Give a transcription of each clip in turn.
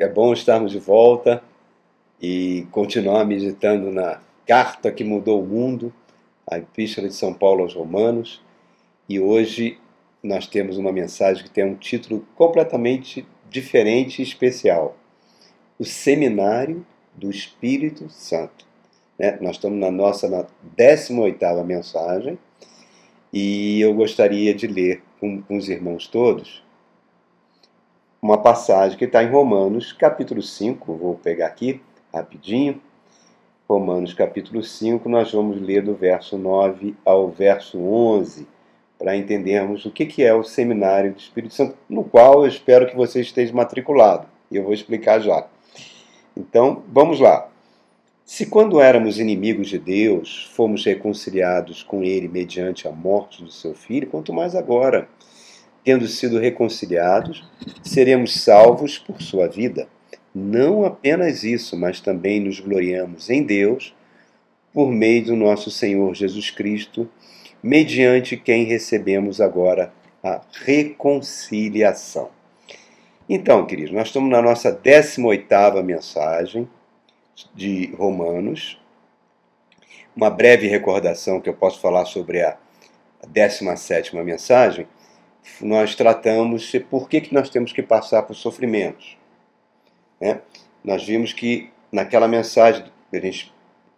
é bom estarmos de volta e continuar meditando na carta que mudou o mundo, a Epístola de São Paulo aos Romanos. E hoje nós temos uma mensagem que tem um título completamente diferente e especial: O Seminário do Espírito Santo. Né? Nós estamos na nossa na 18 mensagem e eu gostaria de ler com, com os irmãos todos uma passagem que está em Romanos, capítulo 5, vou pegar aqui rapidinho. Romanos, capítulo 5, nós vamos ler do verso 9 ao verso 11, para entendermos o que, que é o Seminário do Espírito Santo, no qual eu espero que você esteja matriculado, eu vou explicar já. Então, vamos lá. Se quando éramos inimigos de Deus, fomos reconciliados com Ele mediante a morte do seu Filho, quanto mais agora tendo sido reconciliados, seremos salvos por sua vida. Não apenas isso, mas também nos gloriamos em Deus por meio do nosso Senhor Jesus Cristo, mediante quem recebemos agora a reconciliação. Então, queridos, nós estamos na nossa 18ª mensagem de Romanos. Uma breve recordação que eu posso falar sobre a 17ª mensagem nós tratamos por que, que nós temos que passar por sofrimentos. Né? Nós vimos que naquela mensagem, a gente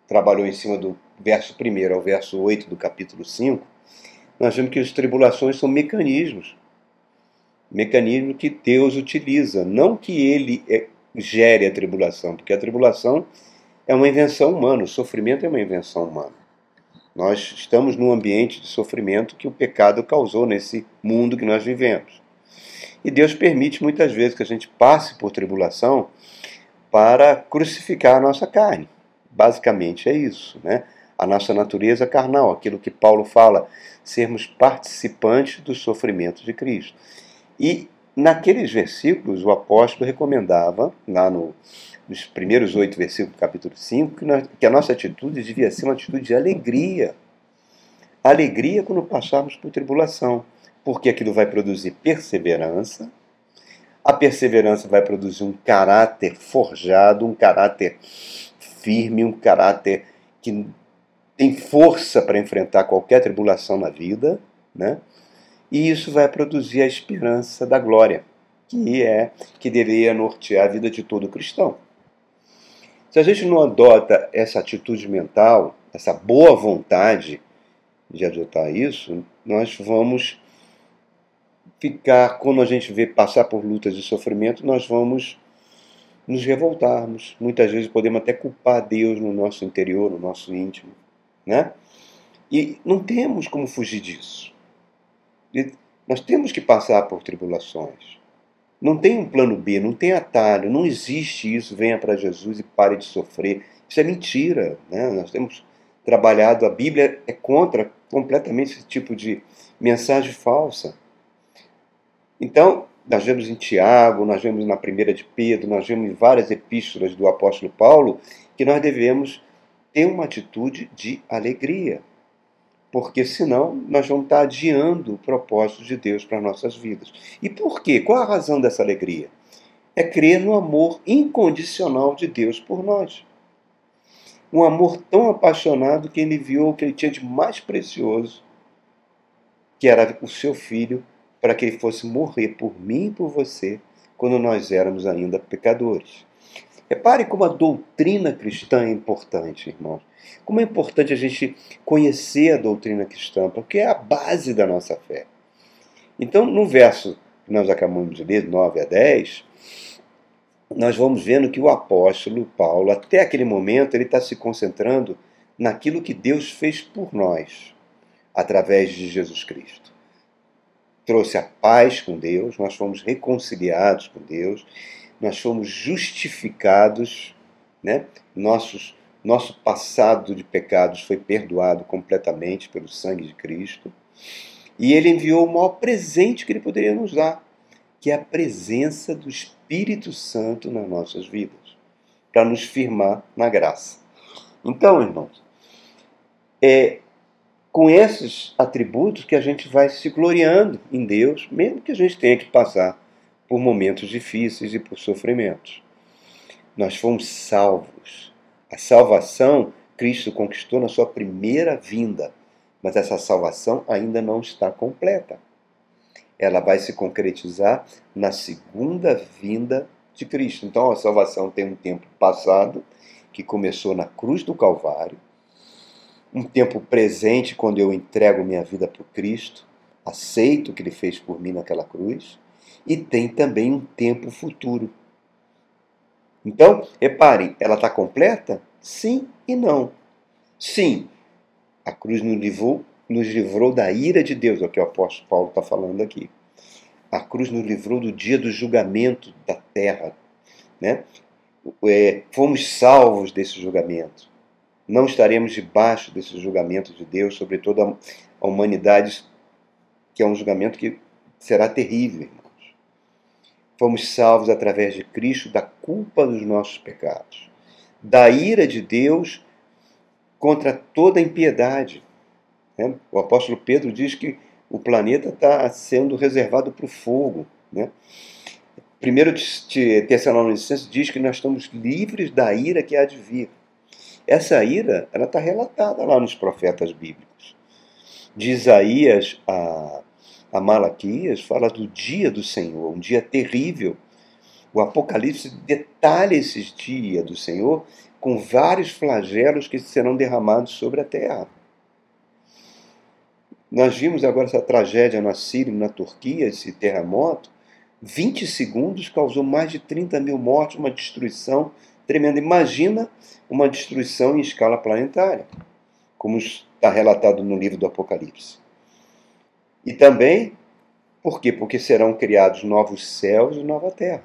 trabalhou em cima do verso 1 ao verso 8 do capítulo 5, nós vimos que as tribulações são mecanismos. Mecanismo que Deus utiliza, não que ele é, gere a tribulação, porque a tribulação é uma invenção humana, o sofrimento é uma invenção humana. Nós estamos num ambiente de sofrimento que o pecado causou nesse mundo que nós vivemos. E Deus permite muitas vezes que a gente passe por tribulação para crucificar a nossa carne. Basicamente é isso, né? A nossa natureza carnal, aquilo que Paulo fala, sermos participantes do sofrimento de Cristo. E naqueles versículos o apóstolo recomendava, lá no, nos primeiros oito versículos do capítulo 5, que, nós, que a nossa atitude devia ser uma atitude de alegria. Alegria quando passarmos por tribulação, porque aquilo vai produzir perseverança, a perseverança vai produzir um caráter forjado, um caráter firme, um caráter que tem força para enfrentar qualquer tribulação na vida, né? E isso vai produzir a esperança da glória, que é que deveria nortear a vida de todo cristão. Se a gente não adota essa atitude mental, essa boa vontade de adotar isso, nós vamos ficar, quando a gente vê passar por lutas e sofrimento, nós vamos nos revoltarmos. Muitas vezes podemos até culpar Deus no nosso interior, no nosso íntimo, né? E não temos como fugir disso. Nós temos que passar por tribulações. Não tem um plano B, não tem atalho, não existe isso, venha para Jesus e pare de sofrer. Isso é mentira. Né? Nós temos trabalhado, a Bíblia é contra completamente esse tipo de mensagem falsa. Então, nós vemos em Tiago, nós vemos na primeira de Pedro, nós vemos em várias epístolas do apóstolo Paulo que nós devemos ter uma atitude de alegria porque senão nós vamos estar adiando o propósito de Deus para nossas vidas. E por quê? Qual a razão dessa alegria? É crer no amor incondicional de Deus por nós. Um amor tão apaixonado que ele enviou o que ele tinha de mais precioso, que era o seu filho, para que ele fosse morrer por mim e por você, quando nós éramos ainda pecadores. Repare como a doutrina cristã é importante, irmãos. Como é importante a gente conhecer a doutrina cristã, porque é a base da nossa fé. Então, no verso que nós acabamos de ler, 9 a 10, nós vamos vendo que o apóstolo Paulo, até aquele momento, ele está se concentrando naquilo que Deus fez por nós, através de Jesus Cristo. Trouxe a paz com Deus, nós fomos reconciliados com Deus nós fomos justificados, né? Nossos, nosso passado de pecados foi perdoado completamente pelo sangue de Cristo. E ele enviou o maior presente que ele poderia nos dar, que é a presença do Espírito Santo nas nossas vidas, para nos firmar na graça. Então, irmãos, é com esses atributos que a gente vai se gloriando em Deus, mesmo que a gente tenha que passar por momentos difíceis e por sofrimentos. nós fomos salvos. A salvação Cristo conquistou na sua primeira vinda, mas essa salvação ainda não está completa. Ela vai se concretizar na segunda vinda de Cristo. Então a salvação tem um tempo passado, que começou na cruz do Calvário, um tempo presente, quando eu entrego minha vida para Cristo, aceito o que Ele fez por mim naquela cruz, e tem também um tempo futuro. Então, reparem, ela está completa? Sim e não. Sim, a cruz nos livrou, nos livrou da ira de Deus, é o que o apóstolo Paulo está falando aqui. A cruz nos livrou do dia do julgamento da terra. Né? É, fomos salvos desse julgamento. Não estaremos debaixo desse julgamento de Deus sobre toda a humanidade, que é um julgamento que será terrível fomos salvos através de Cristo da culpa dos nossos pecados, da ira de Deus contra toda impiedade. Né? O apóstolo Pedro diz que o planeta está sendo reservado para o fogo. Né? Primeiro Tessalonicenses diz que nós estamos livres da ira que há de vir. Essa ira ela está relatada lá nos profetas bíblicos. De Isaías a a Malaquias fala do dia do Senhor, um dia terrível. O Apocalipse detalha esses dias do Senhor com vários flagelos que serão derramados sobre a terra. Nós vimos agora essa tragédia na Síria, na Turquia, esse terremoto. 20 segundos causou mais de 30 mil mortes, uma destruição tremenda. Imagina uma destruição em escala planetária, como está relatado no livro do Apocalipse. E também, por quê? Porque serão criados novos céus e nova terra.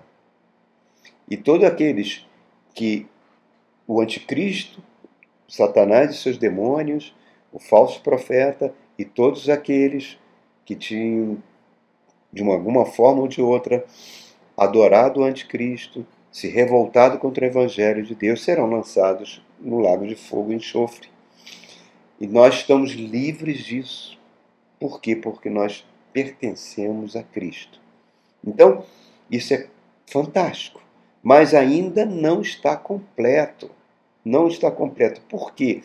E todos aqueles que o anticristo, Satanás e seus demônios, o falso profeta e todos aqueles que tinham, de alguma forma ou de outra, adorado o anticristo, se revoltado contra o evangelho de Deus, serão lançados no lago de fogo e enxofre. E nós estamos livres disso. Por quê? Porque nós pertencemos a Cristo. Então, isso é fantástico, mas ainda não está completo. Não está completo. Por quê?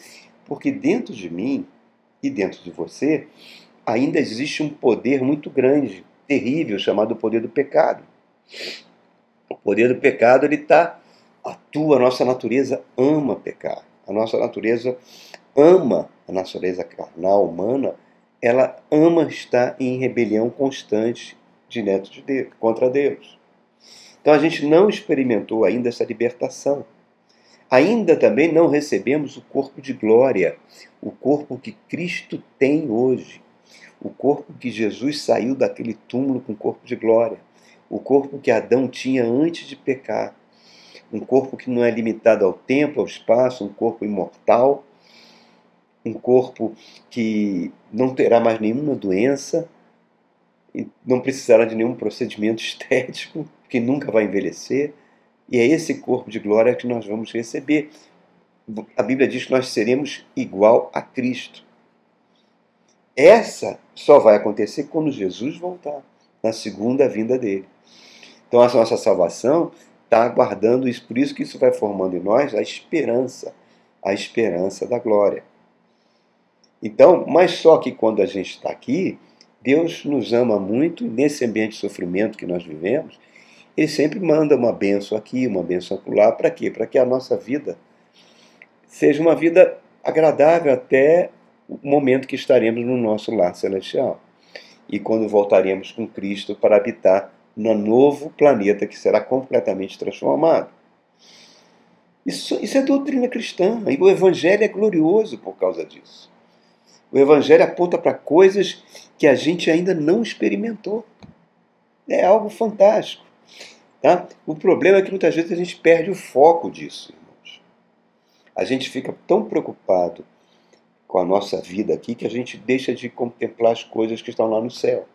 Porque dentro de mim e dentro de você ainda existe um poder muito grande, terrível, chamado poder do pecado. O poder do pecado ele está atua, a nossa natureza ama pecar. A nossa natureza ama a natureza carnal humana ela ama estar em rebelião constante diante de Deus, contra Deus. Então a gente não experimentou ainda essa libertação. Ainda também não recebemos o corpo de glória, o corpo que Cristo tem hoje, o corpo que Jesus saiu daquele túmulo com corpo de glória, o corpo que Adão tinha antes de pecar, um corpo que não é limitado ao tempo, ao espaço, um corpo imortal, um corpo que não terá mais nenhuma doença, não precisará de nenhum procedimento estético, que nunca vai envelhecer. E é esse corpo de glória que nós vamos receber. A Bíblia diz que nós seremos igual a Cristo. Essa só vai acontecer quando Jesus voltar, na segunda vinda dele. Então a nossa salvação está aguardando isso, por isso que isso vai formando em nós a esperança, a esperança da glória. Então, mas só que quando a gente está aqui, Deus nos ama muito, e nesse ambiente de sofrimento que nós vivemos, Ele sempre manda uma benção aqui, uma benção acolá, para quê? Para que a nossa vida seja uma vida agradável até o momento que estaremos no nosso lar celestial. E quando voltaremos com Cristo para habitar no novo planeta que será completamente transformado. Isso, isso é doutrina cristã, e o Evangelho é glorioso por causa disso. O Evangelho aponta para coisas que a gente ainda não experimentou. É algo fantástico. Tá? O problema é que muitas vezes a gente perde o foco disso, irmãos. A gente fica tão preocupado com a nossa vida aqui que a gente deixa de contemplar as coisas que estão lá no céu.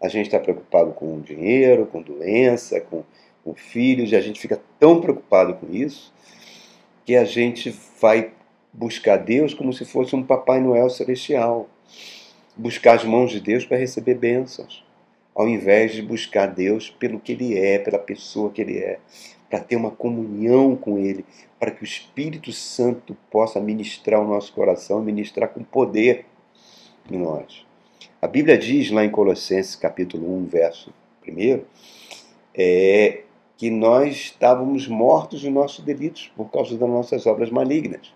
A gente está preocupado com dinheiro, com doença, com, com filhos, e a gente fica tão preocupado com isso que a gente vai buscar Deus como se fosse um Papai Noel celestial. Buscar as mãos de Deus para receber bênçãos, ao invés de buscar Deus pelo que Ele é, pela pessoa que Ele é. para ter uma comunhão com Ele, para que o Espírito Santo possa ministrar o nosso coração, ministrar com poder em nós. A Bíblia diz lá em Colossenses capítulo 1, verso 1, é, que nós estávamos mortos de nossos delitos por causa das nossas obras malignas.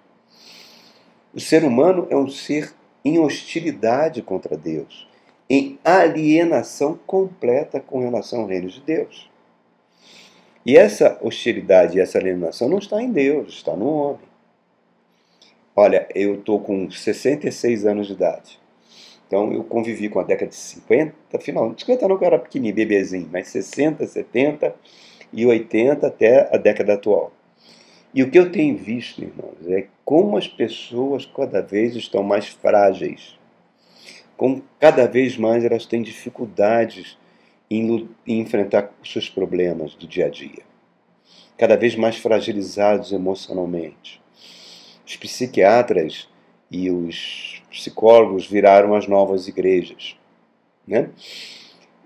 O ser humano é um ser em hostilidade contra Deus, em alienação completa com relação ao reino de Deus. E essa hostilidade e essa alienação não está em Deus, está no homem. Olha, eu estou com 66 anos de idade. Então eu convivi com a década de 50, final, 50 não que eu era pequenininho, bebezinho, mas 60, 70 e 80 até a década atual. E o que eu tenho visto, irmãos, é como as pessoas cada vez estão mais frágeis, como cada vez mais elas têm dificuldades em, em enfrentar os seus problemas do dia a dia, cada vez mais fragilizados emocionalmente. Os psiquiatras e os psicólogos viraram as novas igrejas, né?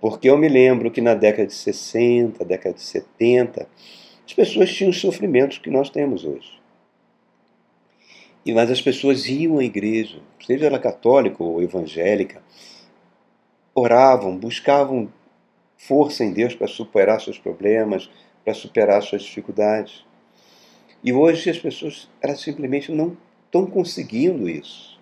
Porque eu me lembro que na década de 60, década de 70, as pessoas tinham os sofrimentos que nós temos hoje. E mas as pessoas iam à igreja, seja ela católica ou evangélica, oravam, buscavam força em Deus para superar seus problemas, para superar suas dificuldades. E hoje as pessoas elas simplesmente não estão conseguindo isso.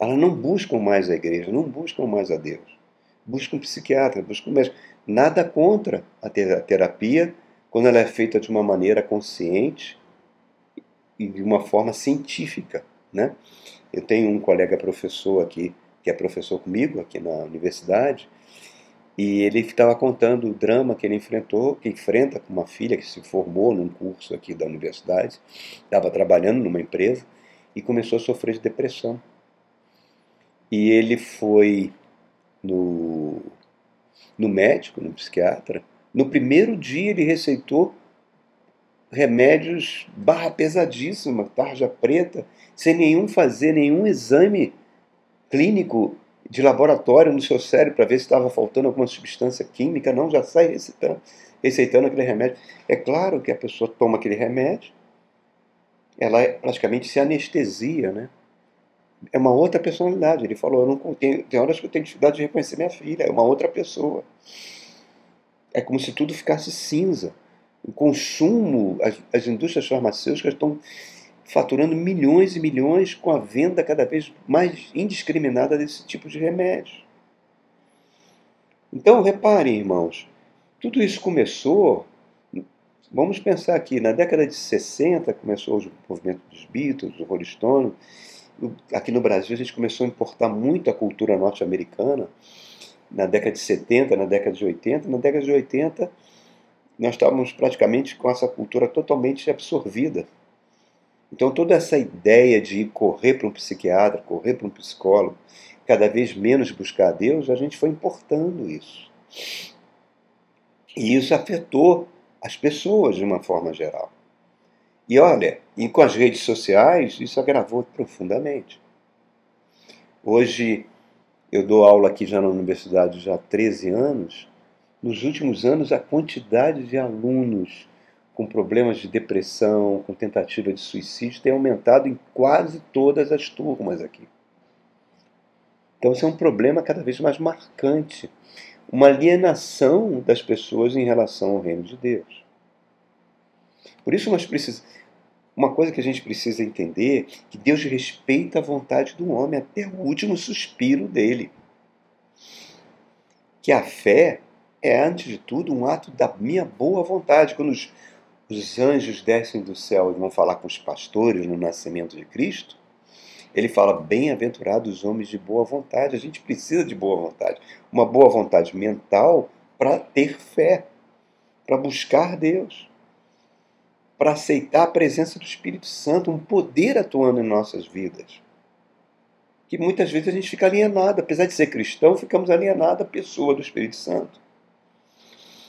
Elas não buscam mais a igreja, não buscam mais a Deus. Buscam um psiquiatra, buscam um médico. Nada contra a terapia quando ela é feita de uma maneira consciente e de uma forma científica. Né? Eu tenho um colega professor aqui, que é professor comigo aqui na universidade, e ele estava contando o drama que ele enfrentou, que enfrenta com uma filha que se formou num curso aqui da universidade, estava trabalhando numa empresa e começou a sofrer de depressão. E ele foi no, no médico, no psiquiatra, no primeiro dia ele receitou remédios barra pesadíssima, tarja preta, sem nenhum fazer nenhum exame clínico de laboratório no seu cérebro para ver se estava faltando alguma substância química, não, já sai receitando, receitando aquele remédio. É claro que a pessoa toma aquele remédio, ela é praticamente se anestesia, né? É uma outra personalidade. Ele falou, eu não tenho, tem horas que eu tenho dificuldade de reconhecer minha filha, é uma outra pessoa é como se tudo ficasse cinza. O consumo, as, as indústrias farmacêuticas estão faturando milhões e milhões com a venda cada vez mais indiscriminada desse tipo de remédio. Então, reparem, irmãos, tudo isso começou. Vamos pensar aqui, na década de 60 começou o movimento dos Beatles, do Rolling Stone. Aqui no Brasil a gente começou a importar muito a cultura norte-americana na década de 70, na década de 80. Na década de 80, nós estávamos praticamente com essa cultura totalmente absorvida. Então, toda essa ideia de correr para um psiquiatra, correr para um psicólogo, cada vez menos buscar a Deus, a gente foi importando isso. E isso afetou as pessoas de uma forma geral. E olha, e com as redes sociais, isso agravou profundamente. Hoje, eu dou aula aqui já na universidade já há 13 anos. Nos últimos anos, a quantidade de alunos com problemas de depressão, com tentativa de suicídio, tem aumentado em quase todas as turmas aqui. Então, isso é um problema cada vez mais marcante. Uma alienação das pessoas em relação ao reino de Deus. Por isso, nós precisamos uma coisa que a gente precisa entender que Deus respeita a vontade do homem até o último suspiro dele. Que a fé é, antes de tudo, um ato da minha boa vontade. Quando os, os anjos descem do céu e vão falar com os pastores no nascimento de Cristo, ele fala: Bem-aventurados os homens de boa vontade. A gente precisa de boa vontade. Uma boa vontade mental para ter fé, para buscar Deus para aceitar a presença do Espírito Santo, um poder atuando em nossas vidas. Que muitas vezes a gente fica alienado, apesar de ser cristão, ficamos alienados à pessoa do Espírito Santo.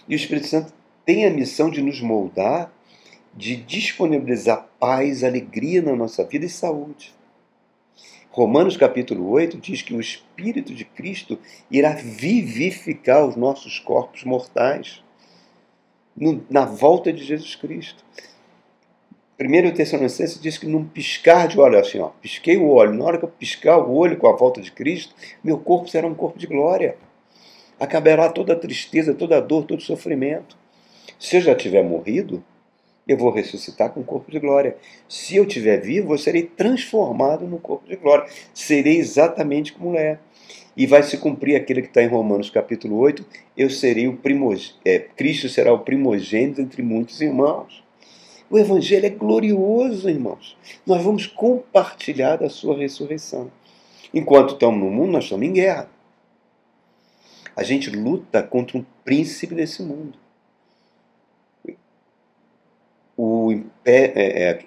E o Espírito Santo tem a missão de nos moldar, de disponibilizar paz, alegria na nossa vida e saúde. Romanos capítulo 8 diz que o Espírito de Cristo irá vivificar os nossos corpos mortais na volta de Jesus Cristo. Primeiro Tessalonicenses diz que num piscar de olho, assim, ó, pisquei o olho, na hora que eu piscar o olho com a volta de Cristo, meu corpo será um corpo de glória. Acabará toda a tristeza, toda a dor, todo o sofrimento. Se eu já tiver morrido, eu vou ressuscitar com um corpo de glória. Se eu estiver vivo, eu serei transformado no corpo de glória. Serei exatamente como é. E vai se cumprir aquilo que está em Romanos capítulo 8, eu serei o primogênito, é, Cristo será o primogênito entre muitos irmãos. O Evangelho é glorioso, irmãos. Nós vamos compartilhar da sua ressurreição. Enquanto estamos no mundo, nós estamos em guerra. A gente luta contra um príncipe desse mundo. O é, é,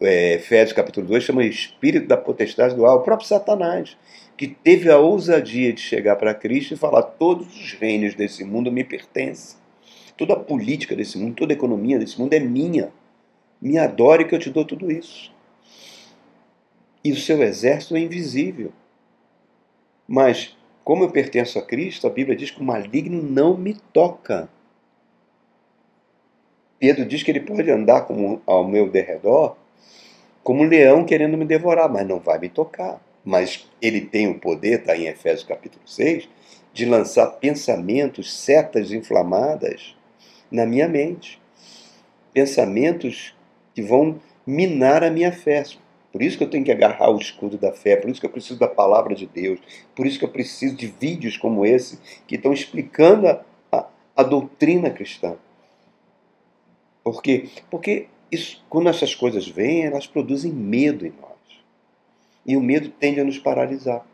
é, Efésios capítulo 2 chama espírito da potestade do ar, o próprio Satanás, que teve a ousadia de chegar para Cristo e falar: todos os reinos desse mundo me pertencem. Toda a política desse mundo, toda a economia desse mundo é minha. Me adore que eu te dou tudo isso. E o seu exército é invisível. Mas, como eu pertenço a Cristo, a Bíblia diz que o maligno não me toca. Pedro diz que ele pode andar como ao meu derredor como um leão querendo me devorar, mas não vai me tocar. Mas ele tem o poder, está em Efésios capítulo 6, de lançar pensamentos, setas inflamadas na minha mente. Pensamentos que vão minar a minha fé. Por isso que eu tenho que agarrar o escudo da fé, por isso que eu preciso da palavra de Deus, por isso que eu preciso de vídeos como esse que estão explicando a, a, a doutrina cristã. Por quê? Porque isso, quando essas coisas vêm, elas produzem medo em nós. E o medo tende a nos paralisar.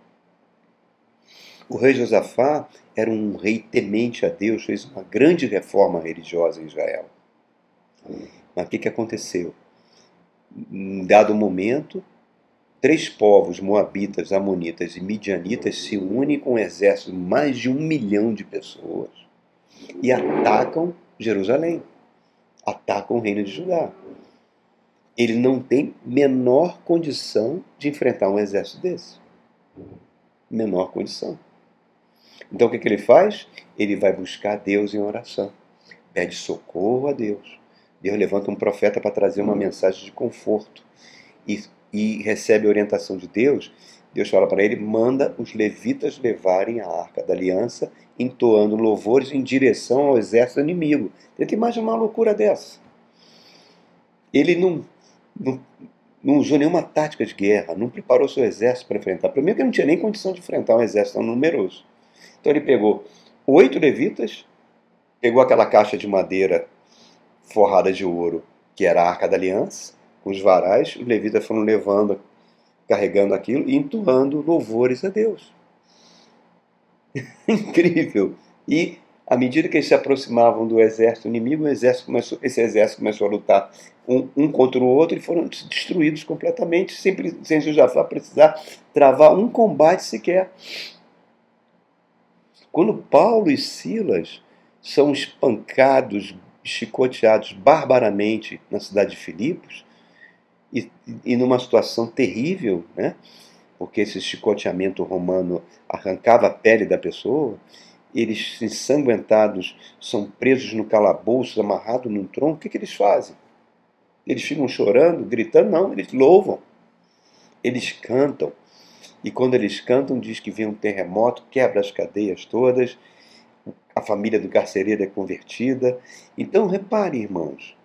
O rei Josafá era um rei temente a Deus, fez uma grande reforma religiosa em Israel. Mas o que, que aconteceu? Em dado momento, três povos, Moabitas, Amonitas e Midianitas, se unem com um exército de mais de um milhão de pessoas e atacam Jerusalém, atacam o reino de Judá. Ele não tem menor condição de enfrentar um exército desse. Menor condição. Então o que, que ele faz? Ele vai buscar Deus em oração, pede socorro a Deus Deus levanta um profeta para trazer uma mensagem de conforto e, e recebe a orientação de Deus. Deus fala para ele: manda os levitas levarem a arca da aliança, entoando louvores em direção ao exército inimigo. Tenta imaginar uma loucura dessa. Ele não, não, não usou nenhuma tática de guerra, não preparou seu exército para enfrentar. Primeiro, que ele não tinha nem condição de enfrentar um exército tão numeroso. Então, ele pegou oito levitas, pegou aquela caixa de madeira forrada de ouro, que era a Arca da Aliança, com os varais, os levitas foram levando, carregando aquilo e entoando louvores a Deus. Incrível! E à medida que eles se aproximavam do exército inimigo, exército começou, esse exército começou a lutar um, um, contra o outro e foram destruídos completamente, sem, sem Josafá precisar travar um combate sequer. Quando Paulo e Silas são espancados, chicoteados barbaramente na cidade de Filipos e, e numa situação terrível, né? porque esse chicoteamento romano arrancava a pele da pessoa, eles ensanguentados são presos no calabouço, amarrados num tronco, o que, que eles fazem? Eles ficam chorando, gritando? Não, eles louvam, eles cantam. E quando eles cantam, diz que vem um terremoto, quebra as cadeias todas, a família do carcereiro é convertida. Então, repare, irmãos,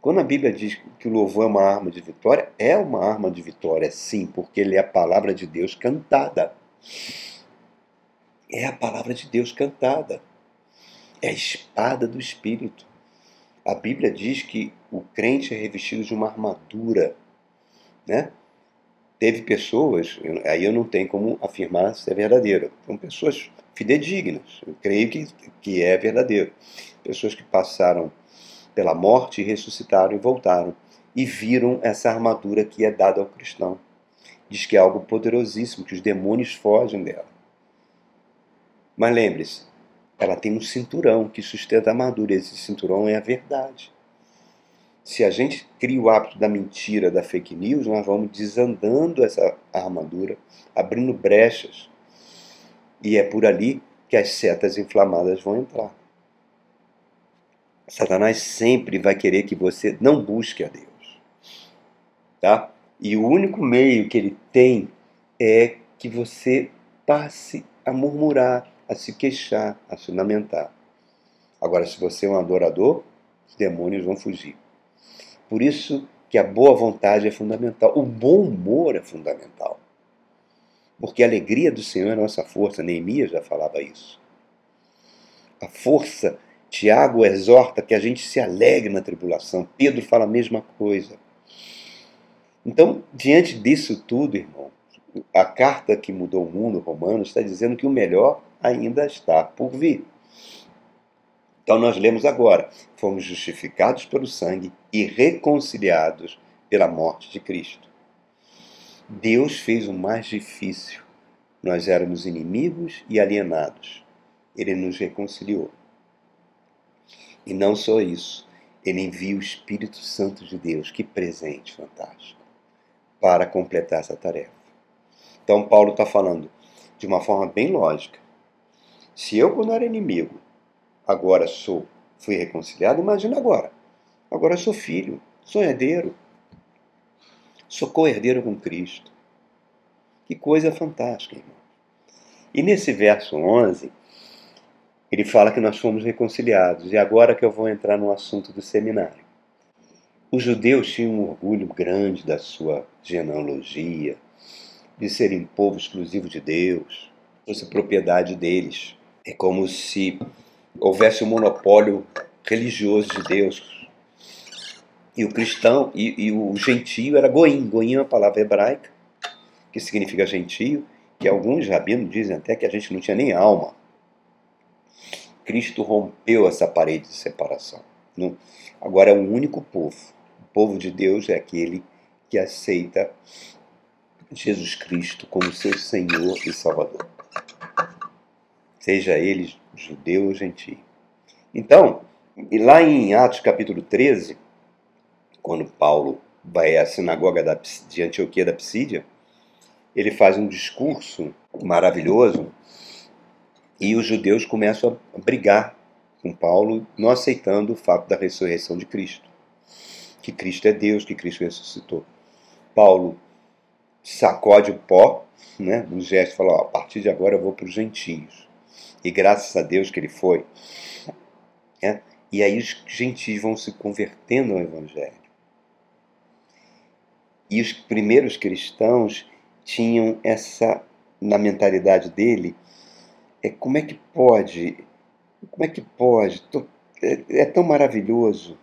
quando a Bíblia diz que o louvor é uma arma de vitória, é uma arma de vitória, sim, porque ele é a palavra de Deus cantada. É a palavra de Deus cantada. É a espada do Espírito. A Bíblia diz que o crente é revestido de uma armadura, né? Teve pessoas, aí eu não tenho como afirmar se é verdadeiro, são pessoas fidedignas. Eu creio que, que é verdadeiro. Pessoas que passaram pela morte ressuscitaram e voltaram e viram essa armadura que é dada ao cristão. Diz que é algo poderosíssimo, que os demônios fogem dela. Mas lembre-se, ela tem um cinturão que sustenta a armadura, esse cinturão é a verdade. Se a gente cria o hábito da mentira, da fake news, nós vamos desandando essa armadura, abrindo brechas e é por ali que as setas inflamadas vão entrar. Satanás sempre vai querer que você não busque a Deus. Tá? E o único meio que ele tem é que você passe a murmurar, a se queixar, a se lamentar. Agora, se você é um adorador, os demônios vão fugir. Por isso que a boa vontade é fundamental, o bom humor é fundamental. Porque a alegria do Senhor é nossa força, Neemias já falava isso. A força, Tiago exorta que a gente se alegre na tribulação, Pedro fala a mesma coisa. Então, diante disso tudo, irmão, a carta que mudou o mundo, Romanos, está dizendo que o melhor ainda está por vir. Então nós lemos agora: fomos justificados pelo sangue e reconciliados pela morte de Cristo. Deus fez o mais difícil. Nós éramos inimigos e alienados. Ele nos reconciliou. E não só isso, ele envia o Espírito Santo de Deus, que presente fantástico, para completar essa tarefa. Então, Paulo está falando de uma forma bem lógica. Se eu, quando era inimigo, agora sou, fui reconciliado, imagina agora. Agora sou filho, sou herdeiro, sou co-herdeiro com Cristo. Que coisa fantástica, irmão. E nesse verso 11, ele fala que nós fomos reconciliados. E agora que eu vou entrar no assunto do seminário. Os judeus tinham um orgulho grande da sua genealogia, de serem povo exclusivo de Deus, fosse propriedade deles. É como se houvesse um monopólio religioso de Deus. E o cristão e, e o gentio era goim. Goim é uma palavra hebraica que significa gentio, que alguns rabinos dizem até que a gente não tinha nem alma. Cristo rompeu essa parede de separação. Agora é um único povo. O povo de Deus é aquele que aceita Jesus Cristo como seu Senhor e Salvador. Seja ele judeu ou gentio. Então, lá em Atos capítulo 13, quando Paulo vai à sinagoga de Antioquia da Psídia, ele faz um discurso maravilhoso e os judeus começam a brigar com Paulo, não aceitando o fato da ressurreição de Cristo. Que Cristo é Deus, que Cristo ressuscitou. Paulo sacode o pó, né, no gesto, fala: ó, a partir de agora eu vou para os gentios. E graças a Deus que ele foi. Né, e aí os gentios vão se convertendo ao Evangelho. E os primeiros cristãos tinham essa, na mentalidade dele, é como é que pode, como é que pode, é, é tão maravilhoso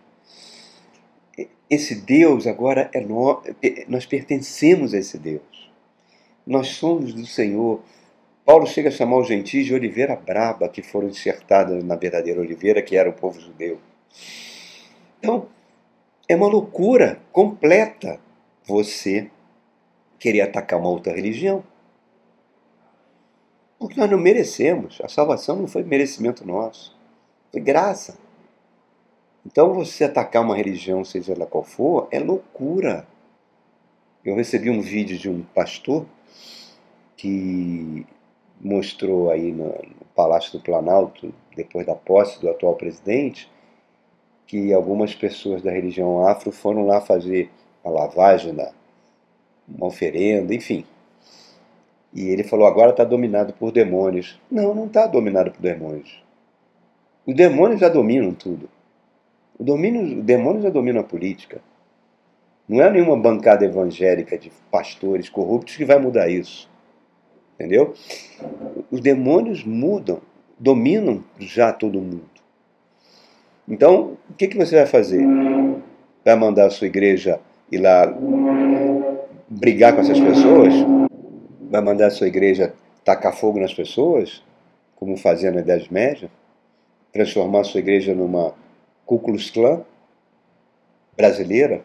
esse Deus agora é nós, nós pertencemos a esse Deus. Nós somos do Senhor. Paulo chega a chamar os gentis de oliveira braba, que foram enxertadas na verdadeira oliveira, que era o povo judeu. Então, é uma loucura completa você querer atacar uma outra religião. Porque nós não merecemos. A salvação não foi merecimento nosso, foi graça. Então você atacar uma religião, seja ela qual for, é loucura. Eu recebi um vídeo de um pastor que mostrou aí no, no Palácio do Planalto, depois da posse do atual presidente, que algumas pessoas da religião afro foram lá fazer a lavagem da uma oferenda, enfim. E ele falou: agora está dominado por demônios. Não, não está dominado por demônios. Os demônios já dominam tudo. O, domínio, o demônio já domina a política. Não é nenhuma bancada evangélica de pastores corruptos que vai mudar isso. Entendeu? Os demônios mudam, dominam já todo mundo. Então, o que, que você vai fazer? Vai mandar a sua igreja ir lá brigar com essas pessoas? Vai mandar a sua igreja tacar fogo nas pessoas? Como fazia na Idade Média? Transformar a sua igreja numa Klux Klan brasileira,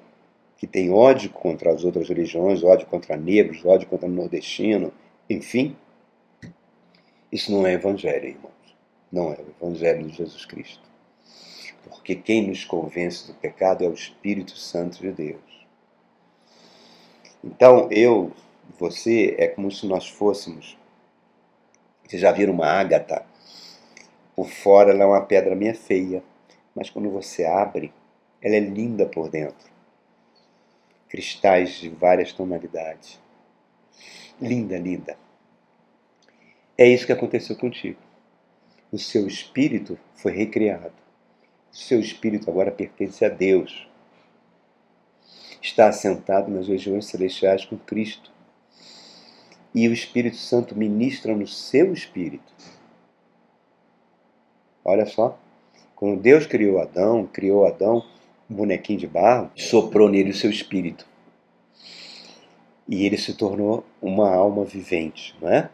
que tem ódio contra as outras religiões, ódio contra negros, ódio contra nordestino, enfim. Isso não é evangelho, irmãos. Não é o evangelho de Jesus Cristo. Porque quem nos convence do pecado é o Espírito Santo de Deus. Então, eu, você, é como se nós fôssemos. Vocês já viram uma ágata? Por fora ela é uma pedra meio feia mas quando você abre, ela é linda por dentro. Cristais de várias tonalidades. Linda, linda. É isso que aconteceu contigo. O seu espírito foi recriado. O seu espírito agora pertence a Deus. Está assentado nas regiões celestiais com Cristo. E o Espírito Santo ministra no seu espírito. Olha só. Quando Deus criou Adão, criou Adão, um bonequinho de barro, soprou nele o seu espírito. E ele se tornou uma alma vivente, não é?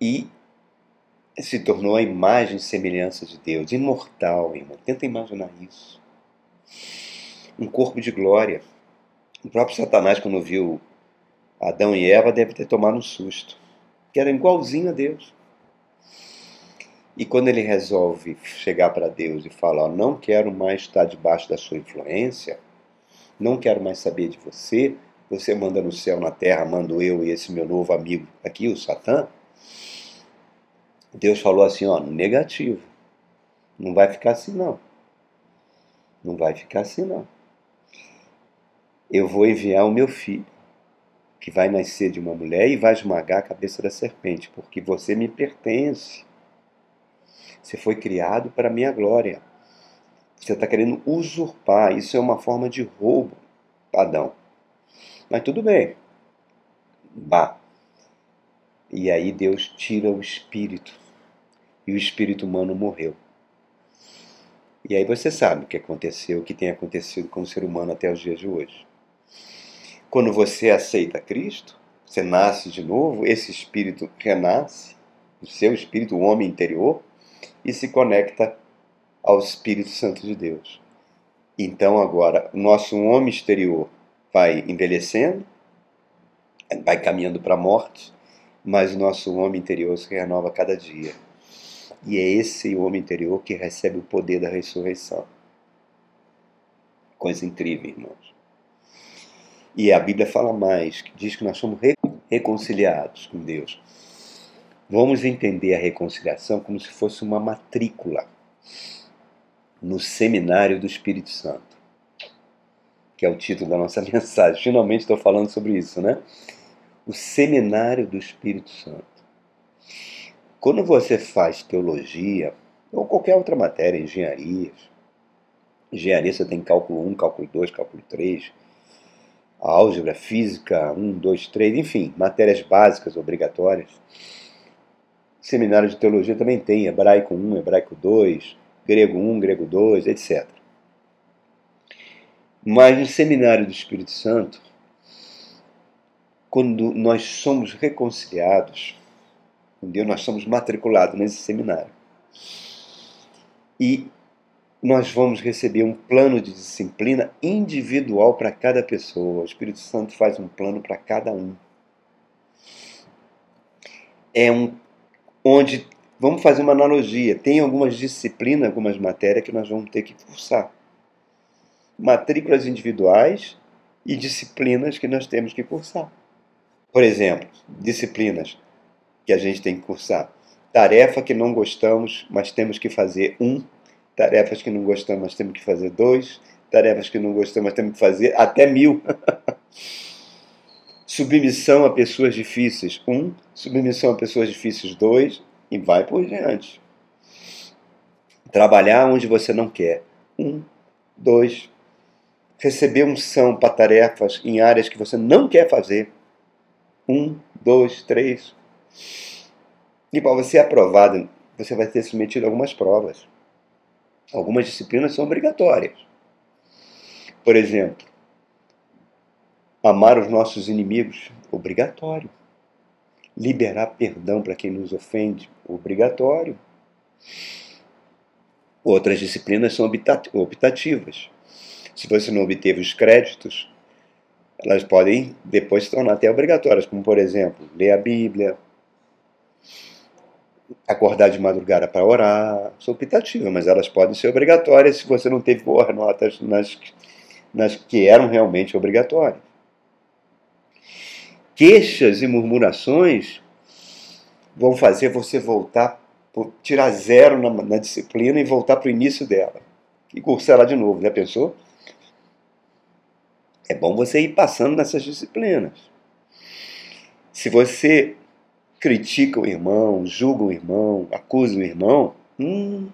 E se tornou a imagem e semelhança de Deus, imortal, irmão. Tenta imaginar isso. Um corpo de glória. O próprio Satanás, quando viu Adão e Eva, deve ter tomado um susto, que era igualzinho a Deus. E quando ele resolve chegar para Deus e falar: Não quero mais estar debaixo da sua influência, não quero mais saber de você, você manda no céu, na terra, mando eu e esse meu novo amigo aqui, o Satã. Deus falou assim: Ó, negativo. Não vai ficar assim, não. Não vai ficar assim, não. Eu vou enviar o meu filho, que vai nascer de uma mulher e vai esmagar a cabeça da serpente, porque você me pertence. Você foi criado para a minha glória. Você está querendo usurpar. Isso é uma forma de roubo, Adão. Mas tudo bem. Bah. E aí Deus tira o espírito. E o espírito humano morreu. E aí você sabe o que aconteceu, o que tem acontecido com o ser humano até os dias de hoje. Quando você aceita Cristo, você nasce de novo, esse espírito renasce, o seu espírito, o homem interior, e se conecta ao Espírito Santo de Deus. Então agora o nosso homem exterior vai envelhecendo, vai caminhando para a morte, mas o nosso homem interior se renova cada dia. E é esse homem interior que recebe o poder da ressurreição. Coisa incrível, irmãos. E a Bíblia fala mais, diz que nós somos reconciliados com Deus. Vamos entender a reconciliação como se fosse uma matrícula no seminário do Espírito Santo, que é o título da nossa mensagem. Finalmente estou falando sobre isso, né? O seminário do Espírito Santo. Quando você faz teologia, ou qualquer outra matéria, engenharia, engenharia você tem cálculo 1, cálculo 2, cálculo 3, álgebra, física 1, 2, 3, enfim, matérias básicas obrigatórias seminário de teologia também tem hebraico 1, hebraico 2, grego 1, grego 2, etc. Mas no seminário do Espírito Santo, quando nós somos reconciliados com nós somos matriculados nesse seminário. E nós vamos receber um plano de disciplina individual para cada pessoa. O Espírito Santo faz um plano para cada um. É um onde, vamos fazer uma analogia, tem algumas disciplinas, algumas matérias que nós vamos ter que cursar. Matrículas individuais e disciplinas que nós temos que cursar. Por exemplo, disciplinas que a gente tem que cursar. Tarefa que não gostamos, mas temos que fazer um. Tarefas que não gostamos, mas temos que fazer dois. Tarefas que não gostamos, mas temos que fazer até mil. submissão a pessoas difíceis, um, submissão a pessoas difíceis, dois, e vai por diante. Trabalhar onde você não quer, um, dois, receber unção para tarefas em áreas que você não quer fazer, um, dois, três. E para você ser aprovado, você vai ter submetido algumas provas. Algumas disciplinas são obrigatórias. Por exemplo, Amar os nossos inimigos, obrigatório. Liberar perdão para quem nos ofende, obrigatório. Outras disciplinas são optativas. Se você não obteve os créditos, elas podem depois se tornar até obrigatórias, como por exemplo, ler a Bíblia, acordar de madrugada para orar, são optativas, mas elas podem ser obrigatórias se você não teve boas notas nas, nas que eram realmente obrigatórias queixas e murmurações vão fazer você voltar, tirar zero na, na disciplina e voltar para o início dela. que cursar ela de novo, já pensou? É bom você ir passando nessas disciplinas. Se você critica o irmão, julga o irmão, acusa o irmão, hum,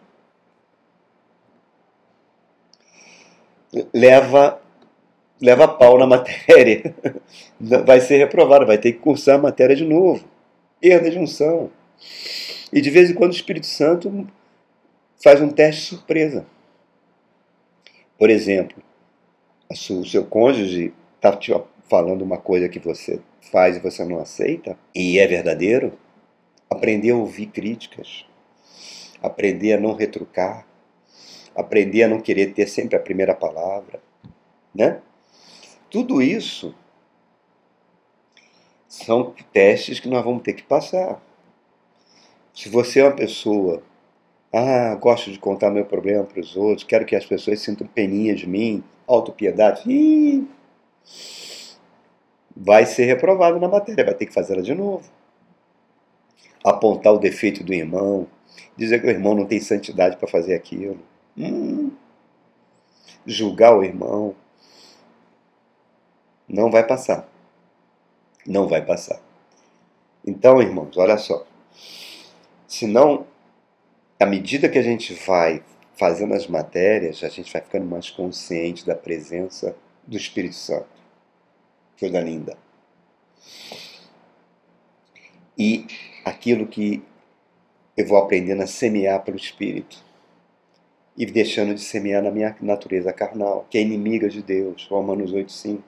leva leva pau na matéria. Vai ser reprovado, vai ter que cursar a matéria de novo. Erro da junção. E de vez em quando o Espírito Santo faz um teste surpresa. Por exemplo, o seu cônjuge está te falando uma coisa que você faz e você não aceita, e é verdadeiro, aprender a ouvir críticas, aprender a não retrucar, aprender a não querer ter sempre a primeira palavra, né? Tudo isso são testes que nós vamos ter que passar. Se você é uma pessoa, ah, gosto de contar meu problema para os outros, quero que as pessoas sintam peninha de mim, autopiedade, ih, vai ser reprovado na matéria, vai ter que fazer ela de novo. Apontar o defeito do irmão, dizer que o irmão não tem santidade para fazer aquilo. Hum. Julgar o irmão. Não vai passar. Não vai passar. Então, irmãos, olha só. Se não, à medida que a gente vai fazendo as matérias, a gente vai ficando mais consciente da presença do Espírito Santo coisa linda. E aquilo que eu vou aprendendo a semear pelo Espírito e deixando de semear na minha natureza carnal, que é inimiga de Deus, Romanos 8,5,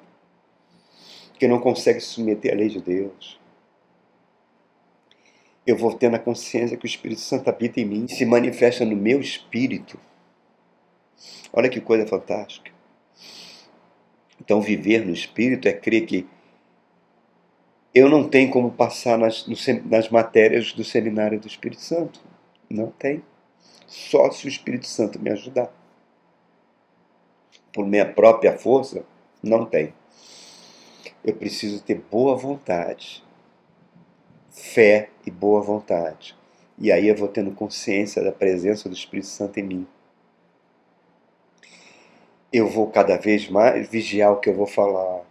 que não consegue se submeter à lei de Deus. Eu vou tendo a consciência que o Espírito Santo habita em mim, se manifesta no meu espírito. Olha que coisa fantástica. Então, viver no Espírito é crer que eu não tenho como passar nas, nas matérias do seminário do Espírito Santo. Não tem. Só se o Espírito Santo me ajudar. Por minha própria força, não tem. Eu preciso ter boa vontade, fé e boa vontade. E aí eu vou tendo consciência da presença do Espírito Santo em mim eu vou cada vez mais vigiar o que eu vou falar.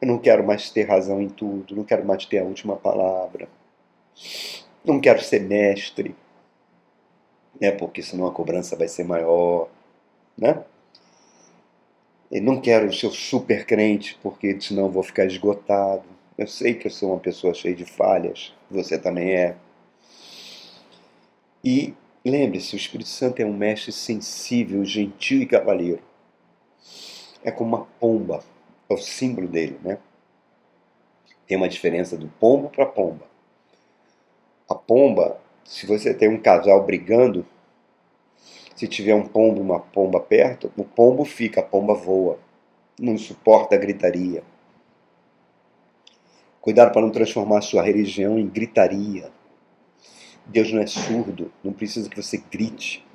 Eu não quero mais ter razão em tudo, não quero mais ter a última palavra. Não quero ser mestre, né? porque senão a cobrança vai ser maior. Né? E não quero ser super crente, porque senão eu vou ficar esgotado. Eu sei que eu sou uma pessoa cheia de falhas, você também é. E lembre-se, o Espírito Santo é um mestre sensível, gentil e cavalheiro é como uma pomba, é o símbolo dele, né? Tem uma diferença do pombo para pomba. A pomba, se você tem um casal brigando, se tiver um pombo uma pomba perto, o pombo fica, a pomba voa. Não suporta a gritaria. Cuidado para não transformar a sua religião em gritaria. Deus não é surdo, não precisa que você grite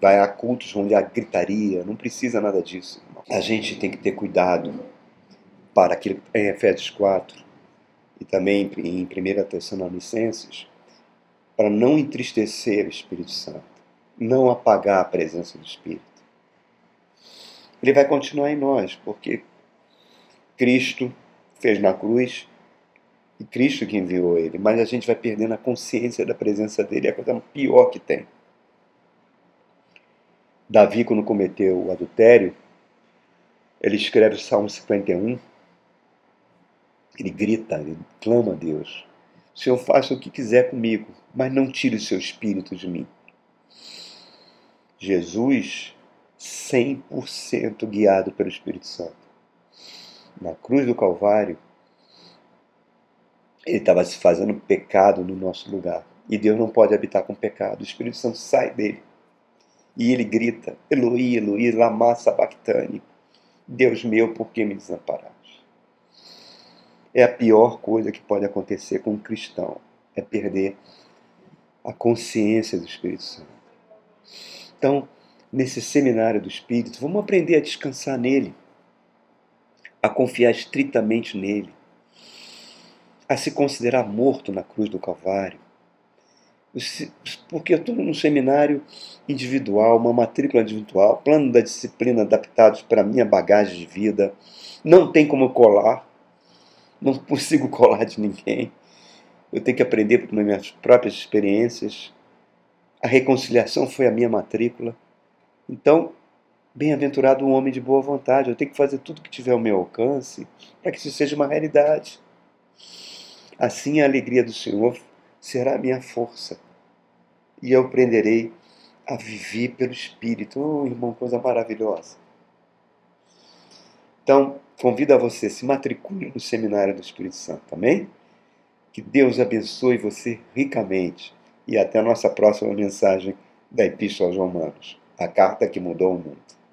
vai a cultos onde há gritaria, não precisa nada disso. A gente tem que ter cuidado para aquilo que em Efésios 4 e também em 1 Tessalonicenses, para não entristecer o Espírito Santo, não apagar a presença do Espírito. Ele vai continuar em nós, porque Cristo fez na cruz e Cristo que enviou ele, mas a gente vai perdendo a consciência da presença dele, é a coisa pior que tem. Davi, quando cometeu o adultério, ele escreve o Salmo 51, ele grita, ele clama a Deus: Senhor, faça o que quiser comigo, mas não tire o seu espírito de mim. Jesus, 100% guiado pelo Espírito Santo. Na cruz do Calvário, ele estava se fazendo pecado no nosso lugar. E Deus não pode habitar com pecado. O Espírito Santo sai dele. E ele grita: Eloi, Eloi, lama sabachthani. Deus meu, por que me desamparaste? É a pior coisa que pode acontecer com um cristão, é perder a consciência do Espírito Santo. Então, nesse seminário do Espírito, vamos aprender a descansar nele, a confiar estritamente nele, a se considerar morto na cruz do Calvário, porque eu estou num seminário individual, uma matrícula individual, plano da disciplina adaptados para a minha bagagem de vida, não tem como colar, não consigo colar de ninguém, eu tenho que aprender com minhas próprias experiências, a reconciliação foi a minha matrícula, então, bem-aventurado um homem de boa vontade, eu tenho que fazer tudo que tiver ao meu alcance para que isso seja uma realidade. Assim a alegria do Senhor será a minha força. E eu aprenderei a viver pelo Espírito. Oh, irmão, coisa maravilhosa. Então, convido a você, se matricule no Seminário do Espírito Santo, amém? Que Deus abençoe você ricamente. E até a nossa próxima mensagem da Epístola aos Romanos, a carta que mudou o mundo.